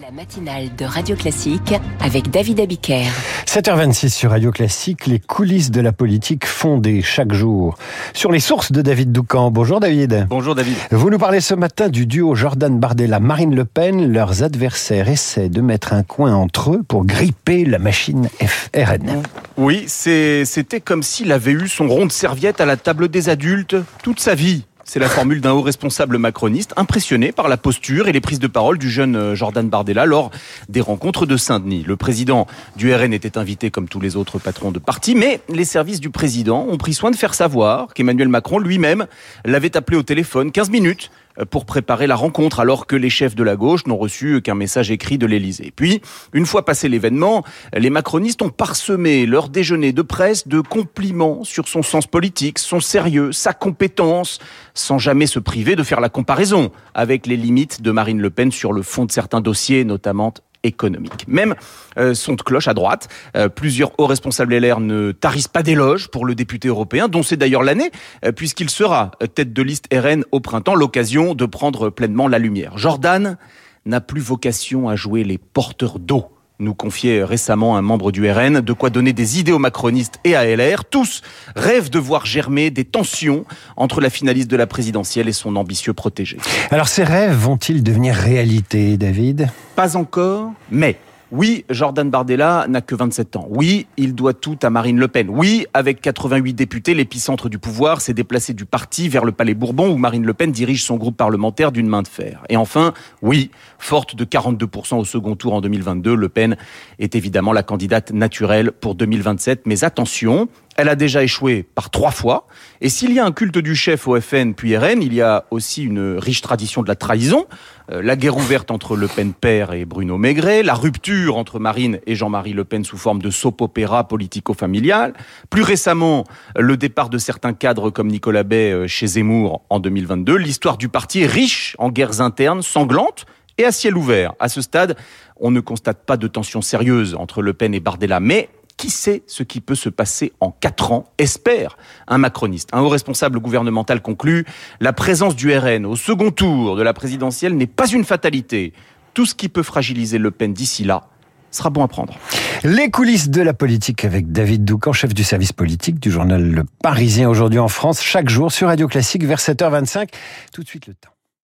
La matinale de Radio Classique avec David Abiker. 7h26 sur Radio Classique, les coulisses de la politique fondées chaque jour sur les sources de David Doucan. Bonjour David. Bonjour David. Vous nous parlez ce matin du duo Jordan Bardella, Marine Le Pen. Leurs adversaires essaient de mettre un coin entre eux pour gripper la machine FRN. Oui, c'était comme s'il avait eu son rond de serviette à la table des adultes toute sa vie. C'est la formule d'un haut responsable macroniste impressionné par la posture et les prises de parole du jeune euh, Jordan Bardella lors des rencontres de Saint-Denis. Le président du RN était invité comme tous les autres patrons de parti, mais les services du président ont pris soin de faire savoir qu'Emmanuel Macron lui-même l'avait appelé au téléphone 15 minutes pour préparer la rencontre, alors que les chefs de la gauche n'ont reçu qu'un message écrit de l'Élysée. Puis, une fois passé l'événement, les macronistes ont parsemé leur déjeuner de presse de compliments sur son sens politique, son sérieux, sa compétence, sans jamais se priver de faire la comparaison avec les limites de Marine Le Pen sur le fond de certains dossiers, notamment économique. Même euh, son de cloche à droite. Euh, plusieurs hauts responsables LR ne tarissent pas d'éloges pour le député européen, dont c'est d'ailleurs l'année, euh, puisqu'il sera tête de liste RN au printemps, l'occasion de prendre pleinement la lumière. Jordan n'a plus vocation à jouer les porteurs d'eau nous confiait récemment un membre du RN, de quoi donner des idées aux macronistes et à LR. Tous rêvent de voir germer des tensions entre la finaliste de la présidentielle et son ambitieux protégé. Alors ces rêves vont-ils devenir réalité, David? Pas encore, mais oui, Jordan Bardella n'a que 27 ans. Oui, il doit tout à Marine Le Pen. Oui, avec 88 députés, l'épicentre du pouvoir s'est déplacé du parti vers le Palais Bourbon où Marine Le Pen dirige son groupe parlementaire d'une main de fer. Et enfin, oui, forte de 42% au second tour en 2022, Le Pen est évidemment la candidate naturelle pour 2027. Mais attention, elle a déjà échoué par trois fois. Et s'il y a un culte du chef au FN puis RN, il y a aussi une riche tradition de la trahison. Euh, la guerre ouverte entre Le Pen père et Bruno Maigret, la rupture entre Marine et Jean-Marie Le Pen sous forme de soap-opéra politico-familial. Plus récemment, le départ de certains cadres comme Nicolas Bay euh, chez Zemmour en 2022. L'histoire du parti est riche en guerres internes sanglantes et à ciel ouvert. À ce stade, on ne constate pas de tension sérieuse entre Le Pen et Bardella, mais qui sait ce qui peut se passer en quatre ans Espère un macroniste. Un haut responsable gouvernemental conclut La présence du RN au second tour de la présidentielle n'est pas une fatalité. Tout ce qui peut fragiliser Le Pen d'ici là sera bon à prendre. Les coulisses de la politique avec David Doucan, chef du service politique du journal Le Parisien aujourd'hui en France, chaque jour sur Radio Classique vers 7h25. Tout de suite le temps.